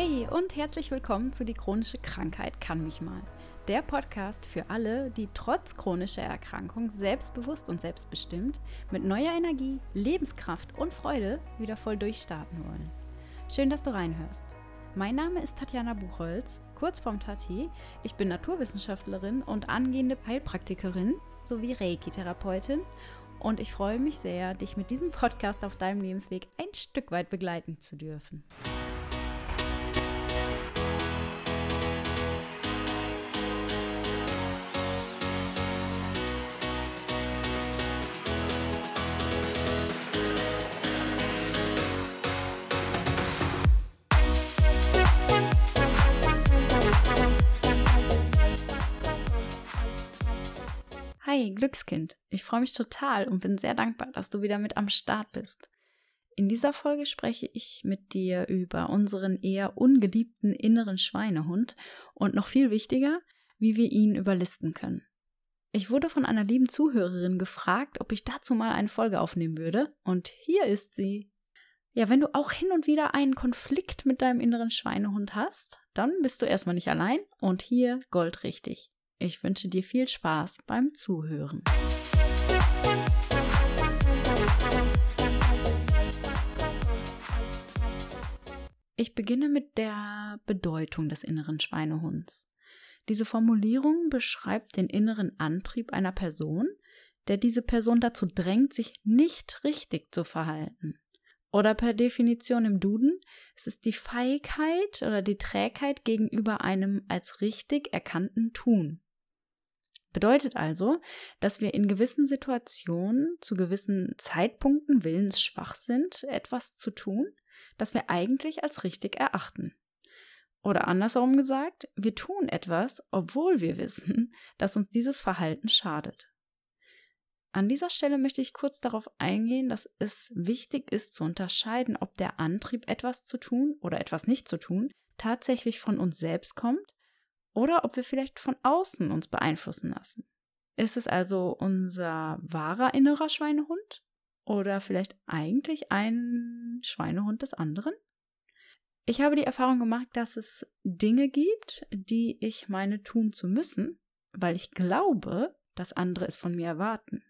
Hey und herzlich willkommen zu Die chronische Krankheit kann mich mal. Der Podcast für alle, die trotz chronischer Erkrankung selbstbewusst und selbstbestimmt mit neuer Energie, Lebenskraft und Freude wieder voll durchstarten wollen. Schön, dass du reinhörst. Mein Name ist Tatjana Buchholz, kurz vorm Tati. Ich bin Naturwissenschaftlerin und angehende Heilpraktikerin sowie Reiki-Therapeutin und ich freue mich sehr, dich mit diesem Podcast auf deinem Lebensweg ein Stück weit begleiten zu dürfen. Glückskind. Ich freue mich total und bin sehr dankbar, dass du wieder mit am Start bist. In dieser Folge spreche ich mit dir über unseren eher ungeliebten inneren Schweinehund und noch viel wichtiger, wie wir ihn überlisten können. Ich wurde von einer lieben Zuhörerin gefragt, ob ich dazu mal eine Folge aufnehmen würde, und hier ist sie. Ja, wenn du auch hin und wieder einen Konflikt mit deinem inneren Schweinehund hast, dann bist du erstmal nicht allein und hier goldrichtig. Ich wünsche dir viel Spaß beim Zuhören. Ich beginne mit der Bedeutung des inneren Schweinehunds. Diese Formulierung beschreibt den inneren Antrieb einer Person, der diese Person dazu drängt, sich nicht richtig zu verhalten. Oder per Definition im Duden, es ist die Feigheit oder die Trägheit gegenüber einem als richtig erkannten Tun. Bedeutet also, dass wir in gewissen Situationen zu gewissen Zeitpunkten willensschwach sind, etwas zu tun, das wir eigentlich als richtig erachten. Oder andersherum gesagt, wir tun etwas, obwohl wir wissen, dass uns dieses Verhalten schadet. An dieser Stelle möchte ich kurz darauf eingehen, dass es wichtig ist zu unterscheiden, ob der Antrieb, etwas zu tun oder etwas nicht zu tun, tatsächlich von uns selbst kommt oder ob wir vielleicht von außen uns beeinflussen lassen. Ist es also unser wahrer innerer Schweinehund oder vielleicht eigentlich ein Schweinehund des anderen? Ich habe die Erfahrung gemacht, dass es Dinge gibt, die ich meine tun zu müssen, weil ich glaube, dass andere es von mir erwarten.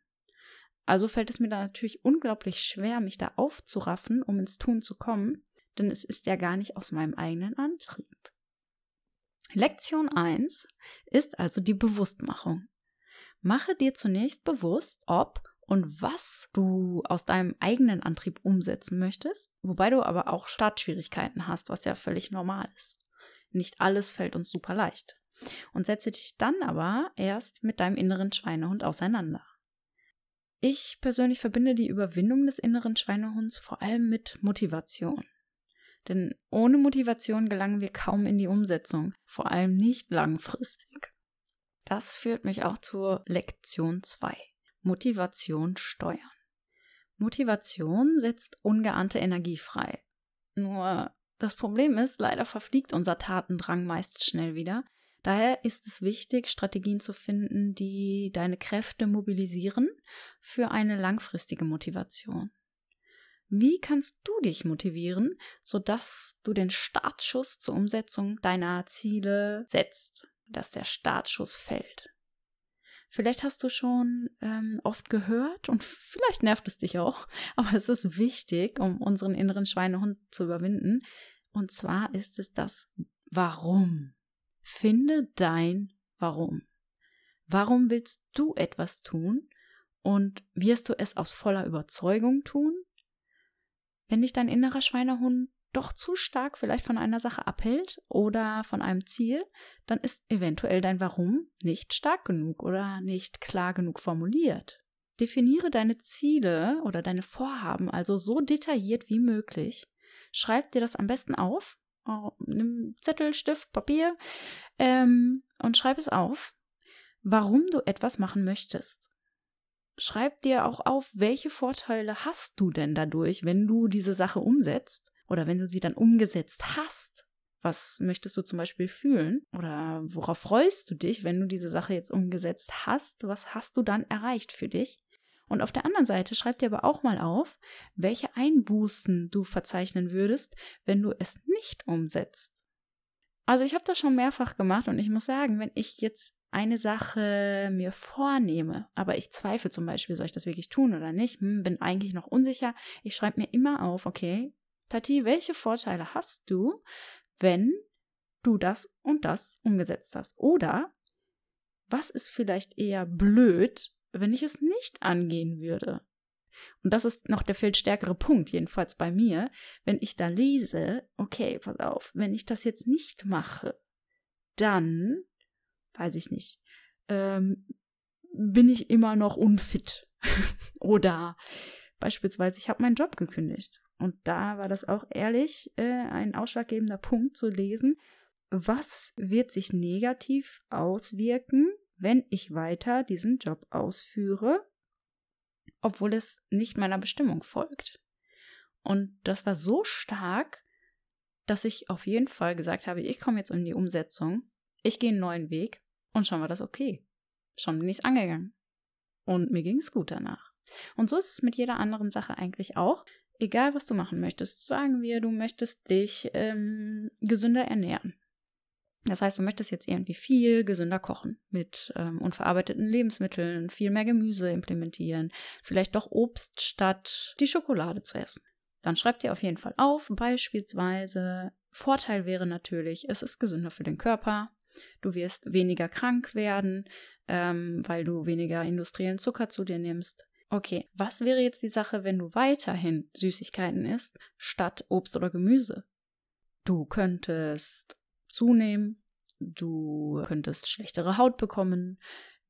Also fällt es mir dann natürlich unglaublich schwer, mich da aufzuraffen, um ins Tun zu kommen, denn es ist ja gar nicht aus meinem eigenen Antrieb. Lektion 1 ist also die Bewusstmachung. Mache dir zunächst bewusst, ob und was du aus deinem eigenen Antrieb umsetzen möchtest, wobei du aber auch Startschwierigkeiten hast, was ja völlig normal ist. Nicht alles fällt uns super leicht. Und setze dich dann aber erst mit deinem inneren Schweinehund auseinander. Ich persönlich verbinde die Überwindung des inneren Schweinehunds vor allem mit Motivation. Denn ohne Motivation gelangen wir kaum in die Umsetzung, vor allem nicht langfristig. Das führt mich auch zur Lektion 2. Motivation steuern. Motivation setzt ungeahnte Energie frei. Nur das Problem ist, leider verfliegt unser Tatendrang meist schnell wieder. Daher ist es wichtig, Strategien zu finden, die deine Kräfte mobilisieren für eine langfristige Motivation. Wie kannst du dich motivieren, sodass du den Startschuss zur Umsetzung deiner Ziele setzt, dass der Startschuss fällt? Vielleicht hast du schon ähm, oft gehört und vielleicht nervt es dich auch, aber es ist wichtig, um unseren inneren Schweinehund zu überwinden. Und zwar ist es das Warum. Finde dein Warum. Warum willst du etwas tun und wirst du es aus voller Überzeugung tun wenn dich dein innerer Schweinehund doch zu stark vielleicht von einer Sache abhält oder von einem Ziel, dann ist eventuell dein Warum nicht stark genug oder nicht klar genug formuliert. Definiere deine Ziele oder deine Vorhaben also so detailliert wie möglich. Schreib dir das am besten auf. Nimm Zettel, Stift, Papier ähm, und schreib es auf, warum du etwas machen möchtest schreib dir auch auf, welche Vorteile hast du denn dadurch, wenn du diese Sache umsetzt oder wenn du sie dann umgesetzt hast. Was möchtest du zum Beispiel fühlen? Oder worauf freust du dich, wenn du diese Sache jetzt umgesetzt hast? Was hast du dann erreicht für dich? Und auf der anderen Seite schreib dir aber auch mal auf, welche Einbußen du verzeichnen würdest, wenn du es nicht umsetzt. Also ich habe das schon mehrfach gemacht und ich muss sagen, wenn ich jetzt eine Sache mir vornehme, aber ich zweifle zum Beispiel, soll ich das wirklich tun oder nicht, hm, bin eigentlich noch unsicher, ich schreibe mir immer auf, okay, Tati, welche Vorteile hast du, wenn du das und das umgesetzt hast? Oder was ist vielleicht eher blöd, wenn ich es nicht angehen würde? Und das ist noch der viel stärkere Punkt, jedenfalls bei mir, wenn ich da lese, okay, pass auf, wenn ich das jetzt nicht mache, dann, weiß ich nicht, ähm, bin ich immer noch unfit. Oder beispielsweise, ich habe meinen Job gekündigt. Und da war das auch ehrlich äh, ein ausschlaggebender Punkt zu lesen, was wird sich negativ auswirken, wenn ich weiter diesen Job ausführe obwohl es nicht meiner Bestimmung folgt. Und das war so stark, dass ich auf jeden Fall gesagt habe, ich komme jetzt in die Umsetzung, ich gehe einen neuen Weg und schon war das okay. Schon bin ich es angegangen. Und mir ging es gut danach. Und so ist es mit jeder anderen Sache eigentlich auch. Egal, was du machen möchtest, sagen wir, du möchtest dich ähm, gesünder ernähren. Das heißt, du möchtest jetzt irgendwie viel gesünder kochen, mit ähm, unverarbeiteten Lebensmitteln, viel mehr Gemüse implementieren, vielleicht doch Obst statt die Schokolade zu essen. Dann schreib dir auf jeden Fall auf, beispielsweise, Vorteil wäre natürlich, es ist gesünder für den Körper, du wirst weniger krank werden, ähm, weil du weniger industriellen Zucker zu dir nimmst. Okay, was wäre jetzt die Sache, wenn du weiterhin Süßigkeiten isst, statt Obst oder Gemüse? Du könntest zunehmen, du könntest schlechtere Haut bekommen,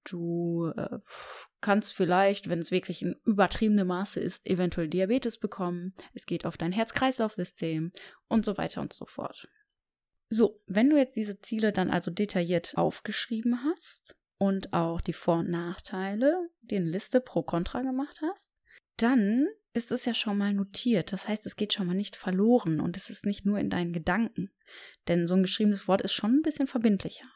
du äh, kannst vielleicht, wenn es wirklich in übertriebenem Maße ist, eventuell Diabetes bekommen, es geht auf dein Herz-Kreislauf-System und so weiter und so fort. So, wenn du jetzt diese Ziele dann also detailliert aufgeschrieben hast und auch die Vor- und Nachteile, den Liste pro Contra gemacht hast, dann ist es ja schon mal notiert. Das heißt, es geht schon mal nicht verloren und es ist nicht nur in deinen Gedanken. Denn so ein geschriebenes Wort ist schon ein bisschen verbindlicher.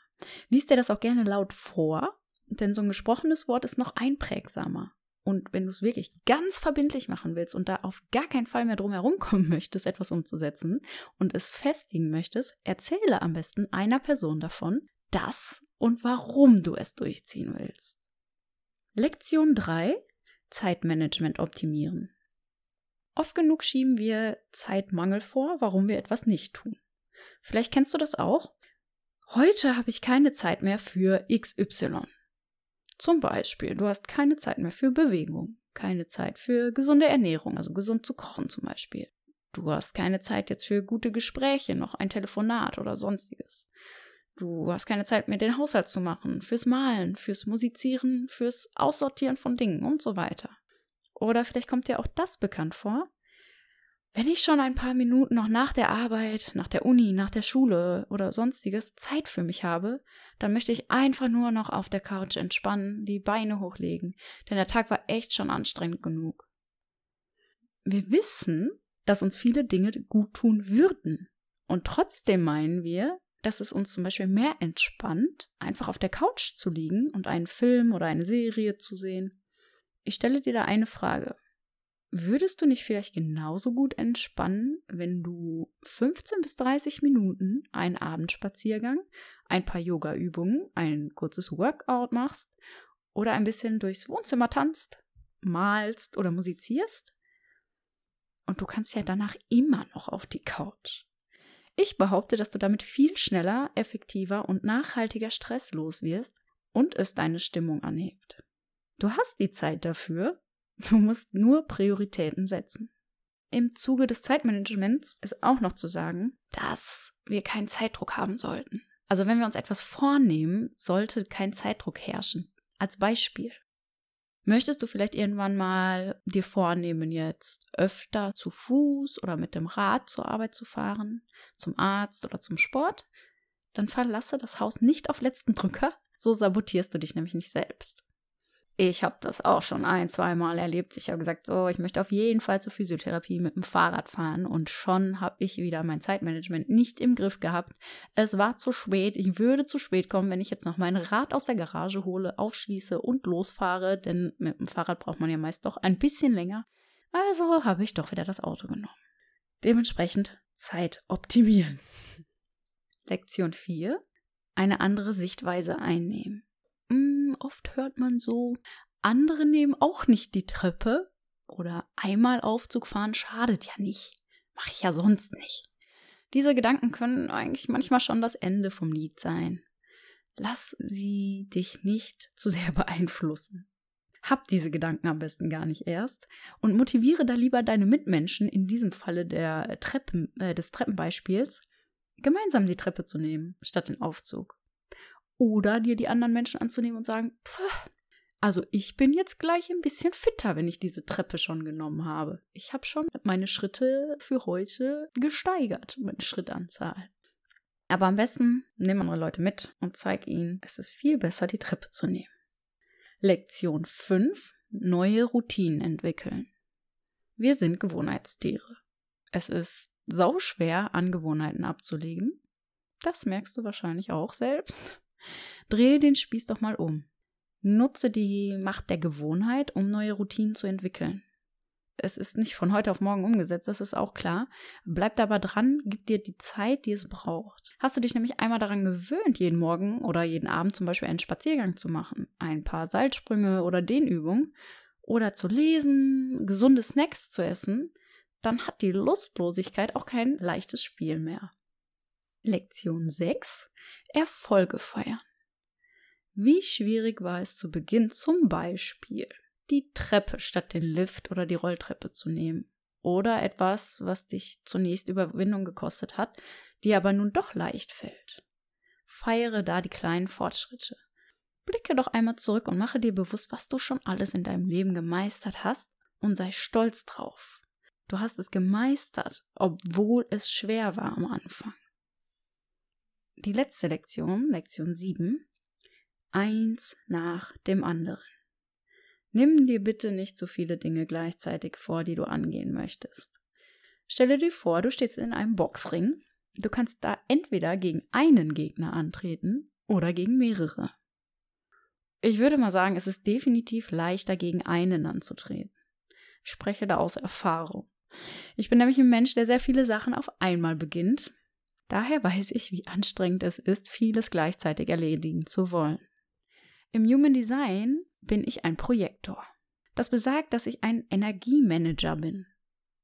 Lies dir das auch gerne laut vor, denn so ein gesprochenes Wort ist noch einprägsamer. Und wenn du es wirklich ganz verbindlich machen willst und da auf gar keinen Fall mehr drum herum kommen möchtest, etwas umzusetzen und es festigen möchtest, erzähle am besten einer Person davon, das und warum du es durchziehen willst. Lektion 3 Zeitmanagement optimieren. Oft genug schieben wir Zeitmangel vor, warum wir etwas nicht tun. Vielleicht kennst du das auch. Heute habe ich keine Zeit mehr für XY. Zum Beispiel, du hast keine Zeit mehr für Bewegung, keine Zeit für gesunde Ernährung, also gesund zu kochen zum Beispiel. Du hast keine Zeit jetzt für gute Gespräche, noch ein Telefonat oder sonstiges. Du hast keine Zeit mehr, den Haushalt zu machen, fürs Malen, fürs Musizieren, fürs Aussortieren von Dingen und so weiter. Oder vielleicht kommt dir auch das bekannt vor. Wenn ich schon ein paar Minuten noch nach der Arbeit, nach der Uni, nach der Schule oder sonstiges Zeit für mich habe, dann möchte ich einfach nur noch auf der Couch entspannen, die Beine hochlegen, denn der Tag war echt schon anstrengend genug. Wir wissen, dass uns viele Dinge gut tun würden. Und trotzdem meinen wir, dass es uns zum Beispiel mehr entspannt, einfach auf der Couch zu liegen und einen Film oder eine Serie zu sehen ich stelle dir da eine Frage. Würdest du nicht vielleicht genauso gut entspannen, wenn du 15 bis 30 Minuten einen Abendspaziergang, ein paar Yoga-Übungen, ein kurzes Workout machst oder ein bisschen durchs Wohnzimmer tanzt, malst oder musizierst? Und du kannst ja danach immer noch auf die Couch. Ich behaupte, dass du damit viel schneller, effektiver und nachhaltiger stresslos wirst und es deine Stimmung anhebt. Du hast die Zeit dafür, du musst nur Prioritäten setzen. Im Zuge des Zeitmanagements ist auch noch zu sagen, dass wir keinen Zeitdruck haben sollten. Also wenn wir uns etwas vornehmen, sollte kein Zeitdruck herrschen. Als Beispiel. Möchtest du vielleicht irgendwann mal dir vornehmen, jetzt öfter zu Fuß oder mit dem Rad zur Arbeit zu fahren, zum Arzt oder zum Sport? Dann verlasse das Haus nicht auf letzten Drücker, so sabotierst du dich nämlich nicht selbst. Ich habe das auch schon ein, zweimal erlebt. Ich habe gesagt, so, ich möchte auf jeden Fall zur Physiotherapie mit dem Fahrrad fahren. Und schon habe ich wieder mein Zeitmanagement nicht im Griff gehabt. Es war zu spät. Ich würde zu spät kommen, wenn ich jetzt noch mein Rad aus der Garage hole, aufschließe und losfahre. Denn mit dem Fahrrad braucht man ja meist doch ein bisschen länger. Also habe ich doch wieder das Auto genommen. Dementsprechend Zeit optimieren. Lektion 4. Eine andere Sichtweise einnehmen. Oft hört man so, andere nehmen auch nicht die Treppe oder einmal Aufzug fahren schadet ja nicht. Mach ich ja sonst nicht. Diese Gedanken können eigentlich manchmal schon das Ende vom Lied sein. Lass sie dich nicht zu sehr beeinflussen. Hab diese Gedanken am besten gar nicht erst und motiviere da lieber deine Mitmenschen, in diesem Falle der Treppen, äh, des Treppenbeispiels, gemeinsam die Treppe zu nehmen, statt den Aufzug. Oder dir die anderen Menschen anzunehmen und sagen, pff, also ich bin jetzt gleich ein bisschen fitter, wenn ich diese Treppe schon genommen habe. Ich habe schon meine Schritte für heute gesteigert, meine Schrittanzahl. Aber am besten nimm andere Leute mit und zeig ihnen, es ist viel besser, die Treppe zu nehmen. Lektion 5. Neue Routinen entwickeln. Wir sind Gewohnheitstiere. Es ist sau schwer, Angewohnheiten abzulegen. Das merkst du wahrscheinlich auch selbst. Drehe den Spieß doch mal um. Nutze die Macht der Gewohnheit, um neue Routinen zu entwickeln. Es ist nicht von heute auf morgen umgesetzt, das ist auch klar. Bleib aber dran, gib dir die Zeit, die es braucht. Hast du dich nämlich einmal daran gewöhnt, jeden Morgen oder jeden Abend zum Beispiel einen Spaziergang zu machen, ein paar Seilsprünge oder Dehnübungen oder zu lesen, gesunde Snacks zu essen, dann hat die Lustlosigkeit auch kein leichtes Spiel mehr. Lektion 6. Erfolge feiern. Wie schwierig war es zu Beginn zum Beispiel, die Treppe statt den Lift oder die Rolltreppe zu nehmen? Oder etwas, was dich zunächst Überwindung gekostet hat, dir aber nun doch leicht fällt. Feiere da die kleinen Fortschritte. Blicke doch einmal zurück und mache dir bewusst, was du schon alles in deinem Leben gemeistert hast und sei stolz drauf. Du hast es gemeistert, obwohl es schwer war am Anfang. Die letzte Lektion, Lektion 7, eins nach dem anderen. Nimm dir bitte nicht zu viele Dinge gleichzeitig vor, die du angehen möchtest. Stelle dir vor, du stehst in einem Boxring. Du kannst da entweder gegen einen Gegner antreten oder gegen mehrere. Ich würde mal sagen, es ist definitiv leichter, gegen einen anzutreten. Ich spreche da aus Erfahrung. Ich bin nämlich ein Mensch, der sehr viele Sachen auf einmal beginnt. Daher weiß ich, wie anstrengend es ist, vieles gleichzeitig erledigen zu wollen. Im Human Design bin ich ein Projektor. Das besagt, dass ich ein Energiemanager bin.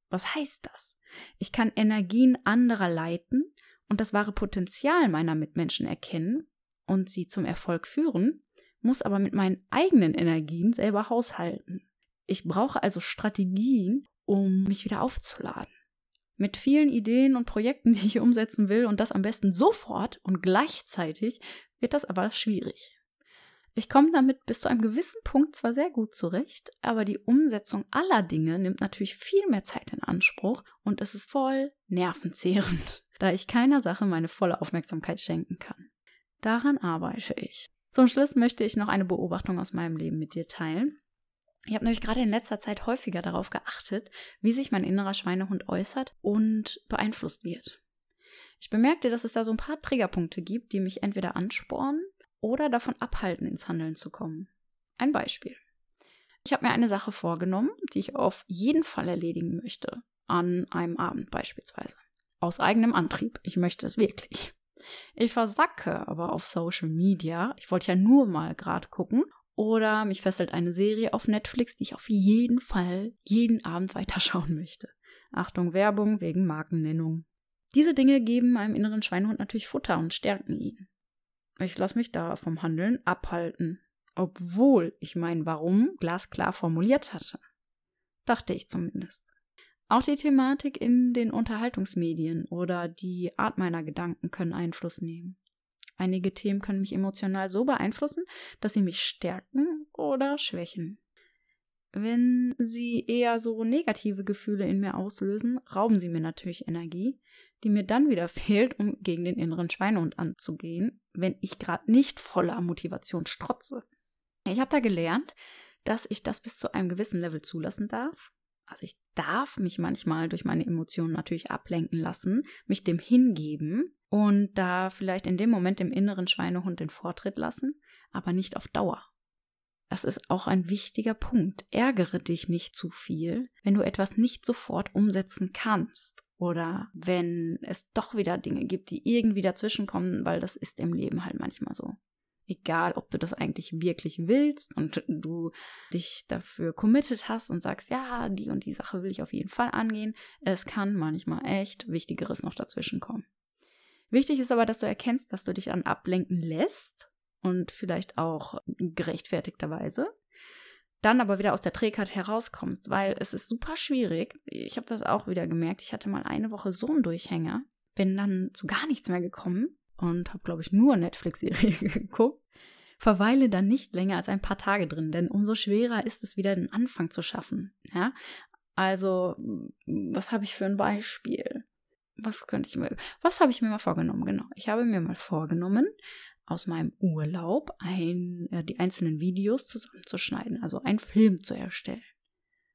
Was heißt das? Ich kann Energien anderer leiten und das wahre Potenzial meiner Mitmenschen erkennen und sie zum Erfolg führen, muss aber mit meinen eigenen Energien selber haushalten. Ich brauche also Strategien, um mich wieder aufzuladen. Mit vielen Ideen und Projekten, die ich umsetzen will und das am besten sofort und gleichzeitig, wird das aber schwierig. Ich komme damit bis zu einem gewissen Punkt zwar sehr gut zurecht, aber die Umsetzung aller Dinge nimmt natürlich viel mehr Zeit in Anspruch und es ist voll nervenzehrend, da ich keiner Sache meine volle Aufmerksamkeit schenken kann. Daran arbeite ich. Zum Schluss möchte ich noch eine Beobachtung aus meinem Leben mit dir teilen. Ich habe nämlich gerade in letzter Zeit häufiger darauf geachtet, wie sich mein innerer Schweinehund äußert und beeinflusst wird. Ich bemerkte, dass es da so ein paar Triggerpunkte gibt, die mich entweder anspornen oder davon abhalten, ins Handeln zu kommen. Ein Beispiel. Ich habe mir eine Sache vorgenommen, die ich auf jeden Fall erledigen möchte, an einem Abend beispielsweise. Aus eigenem Antrieb. Ich möchte es wirklich. Ich versacke aber auf Social Media. Ich wollte ja nur mal gerade gucken. Oder mich fesselt eine Serie auf Netflix, die ich auf jeden Fall jeden Abend weiterschauen möchte. Achtung, Werbung wegen Markennennung. Diese Dinge geben meinem inneren Schweinehund natürlich Futter und stärken ihn. Ich lasse mich da vom Handeln abhalten, obwohl ich mein Warum glasklar formuliert hatte. Dachte ich zumindest. Auch die Thematik in den Unterhaltungsmedien oder die Art meiner Gedanken können Einfluss nehmen. Einige Themen können mich emotional so beeinflussen, dass sie mich stärken oder schwächen. Wenn sie eher so negative Gefühle in mir auslösen, rauben sie mir natürlich Energie, die mir dann wieder fehlt, um gegen den inneren Schweinehund anzugehen, wenn ich gerade nicht voller Motivation strotze. Ich habe da gelernt, dass ich das bis zu einem gewissen Level zulassen darf. Also ich darf mich manchmal durch meine Emotionen natürlich ablenken lassen, mich dem hingeben und da vielleicht in dem Moment dem inneren Schweinehund den Vortritt lassen, aber nicht auf Dauer. Das ist auch ein wichtiger Punkt. Ärgere dich nicht zu viel, wenn du etwas nicht sofort umsetzen kannst oder wenn es doch wieder Dinge gibt, die irgendwie dazwischenkommen, weil das ist im Leben halt manchmal so. Egal, ob du das eigentlich wirklich willst und du dich dafür committed hast und sagst, ja, die und die Sache will ich auf jeden Fall angehen. Es kann manchmal echt Wichtigeres noch dazwischen kommen. Wichtig ist aber, dass du erkennst, dass du dich an ablenken lässt und vielleicht auch gerechtfertigterweise. Dann aber wieder aus der Trägheit herauskommst, weil es ist super schwierig. Ich habe das auch wieder gemerkt. Ich hatte mal eine Woche so einen Durchhänger, bin dann zu gar nichts mehr gekommen und habe, glaube ich, nur Netflix-Serie geguckt, verweile dann nicht länger als ein paar Tage drin, denn umso schwerer ist es wieder, den Anfang zu schaffen. Ja? Also, was habe ich für ein Beispiel? Was könnte ich mir, was habe ich mir mal vorgenommen? Genau, ich habe mir mal vorgenommen, aus meinem Urlaub ein, äh, die einzelnen Videos zusammenzuschneiden, also einen Film zu erstellen.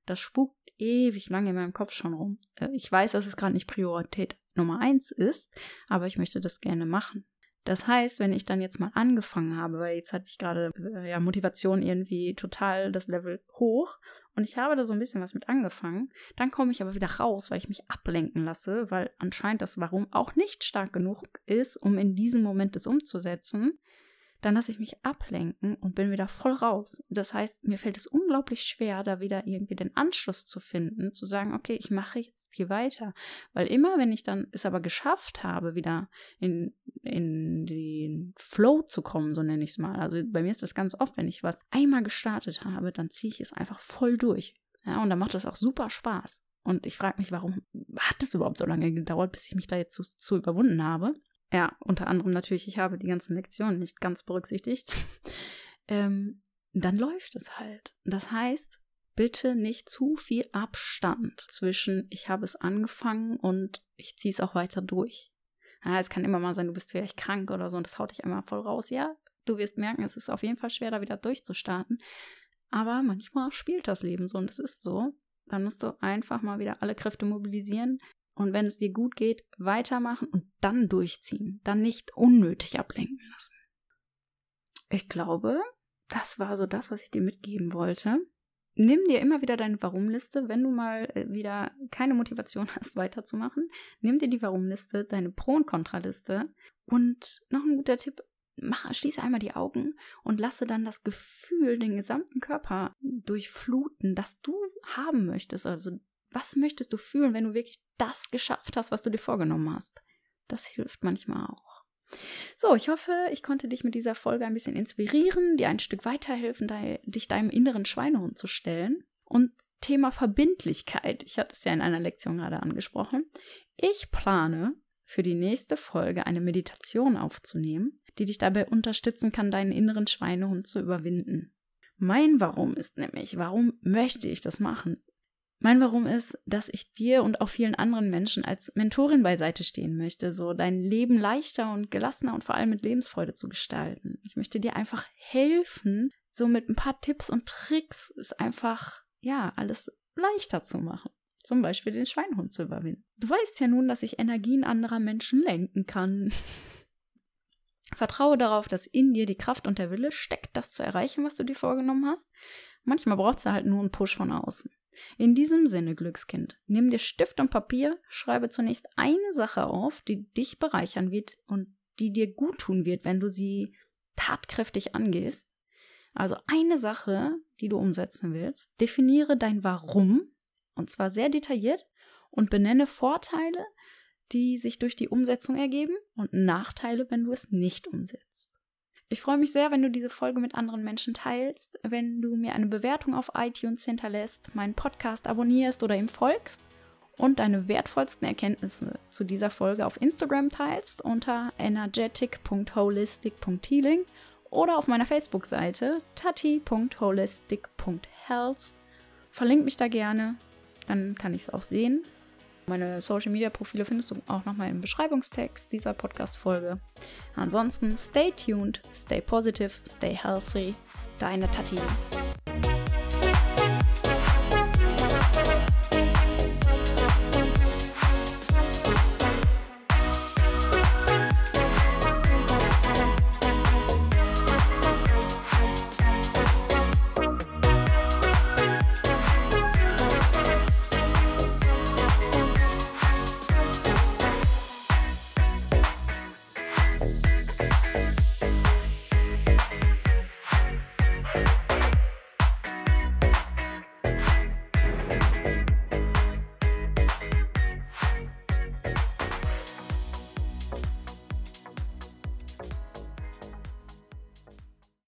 Das spukt ewig lange in meinem Kopf schon rum. Äh, ich weiß, dass es gerade nicht Priorität Nummer eins ist, aber ich möchte das gerne machen. Das heißt, wenn ich dann jetzt mal angefangen habe, weil jetzt hatte ich gerade äh, ja Motivation irgendwie total das Level hoch und ich habe da so ein bisschen was mit angefangen, dann komme ich aber wieder raus, weil ich mich ablenken lasse, weil anscheinend das Warum auch nicht stark genug ist, um in diesem Moment es umzusetzen dann lasse ich mich ablenken und bin wieder voll raus. Das heißt, mir fällt es unglaublich schwer, da wieder irgendwie den Anschluss zu finden, zu sagen, okay, ich mache jetzt hier weiter. Weil immer, wenn ich dann es aber geschafft habe, wieder in, in den Flow zu kommen, so nenne ich es mal. Also bei mir ist das ganz oft, wenn ich was einmal gestartet habe, dann ziehe ich es einfach voll durch. Ja, und dann macht das auch super Spaß. Und ich frage mich, warum hat es überhaupt so lange gedauert, bis ich mich da jetzt so, so überwunden habe? Ja, unter anderem natürlich, ich habe die ganzen Lektionen nicht ganz berücksichtigt. ähm, dann läuft es halt. Das heißt, bitte nicht zu viel Abstand zwischen ich habe es angefangen und ich ziehe es auch weiter durch. Ja, es kann immer mal sein, du bist vielleicht krank oder so und das haut dich einmal voll raus. Ja, du wirst merken, es ist auf jeden Fall schwer, da wieder durchzustarten. Aber manchmal spielt das Leben so und es ist so. Dann musst du einfach mal wieder alle Kräfte mobilisieren, und wenn es dir gut geht, weitermachen und dann durchziehen. Dann nicht unnötig ablenken lassen. Ich glaube, das war so das, was ich dir mitgeben wollte. Nimm dir immer wieder deine Warum-Liste, wenn du mal äh, wieder keine Motivation hast, weiterzumachen. Nimm dir die Warum-Liste, deine Pro- und Kontraliste. Und noch ein guter Tipp, mach, schließe einmal die Augen und lasse dann das Gefühl, den gesamten Körper durchfluten, das du haben möchtest. Also was möchtest du fühlen, wenn du wirklich das geschafft hast, was du dir vorgenommen hast? Das hilft manchmal auch. So, ich hoffe, ich konnte dich mit dieser Folge ein bisschen inspirieren, dir ein Stück weiterhelfen, dich deinem inneren Schweinehund zu stellen. Und Thema Verbindlichkeit, ich hatte es ja in einer Lektion gerade angesprochen. Ich plane für die nächste Folge eine Meditation aufzunehmen, die dich dabei unterstützen kann, deinen inneren Schweinehund zu überwinden. Mein Warum ist nämlich, warum möchte ich das machen? Mein Warum ist, dass ich dir und auch vielen anderen Menschen als Mentorin beiseite stehen möchte, so dein Leben leichter und gelassener und vor allem mit Lebensfreude zu gestalten. Ich möchte dir einfach helfen, so mit ein paar Tipps und Tricks es einfach, ja, alles leichter zu machen. Zum Beispiel den Schweinhund zu überwinden. Du weißt ja nun, dass ich Energien anderer Menschen lenken kann. Vertraue darauf, dass in dir die Kraft und der Wille steckt, das zu erreichen, was du dir vorgenommen hast. Manchmal braucht es halt nur einen Push von außen. In diesem Sinne, Glückskind, nimm dir Stift und Papier, schreibe zunächst eine Sache auf, die dich bereichern wird und die dir gut tun wird, wenn du sie tatkräftig angehst. Also eine Sache, die du umsetzen willst. Definiere dein Warum, und zwar sehr detailliert, und benenne Vorteile, die sich durch die Umsetzung ergeben und Nachteile, wenn du es nicht umsetzt. Ich freue mich sehr, wenn du diese Folge mit anderen Menschen teilst, wenn du mir eine Bewertung auf iTunes hinterlässt, meinen Podcast abonnierst oder ihm folgst und deine wertvollsten Erkenntnisse zu dieser Folge auf Instagram teilst unter energetic.holistic.healing oder auf meiner Facebook-Seite tati.holistic.health. Verlink mich da gerne, dann kann ich es auch sehen. Meine Social Media Profile findest du auch nochmal im Beschreibungstext dieser Podcast-Folge. Ansonsten stay tuned, stay positive, stay healthy. Deine Tati.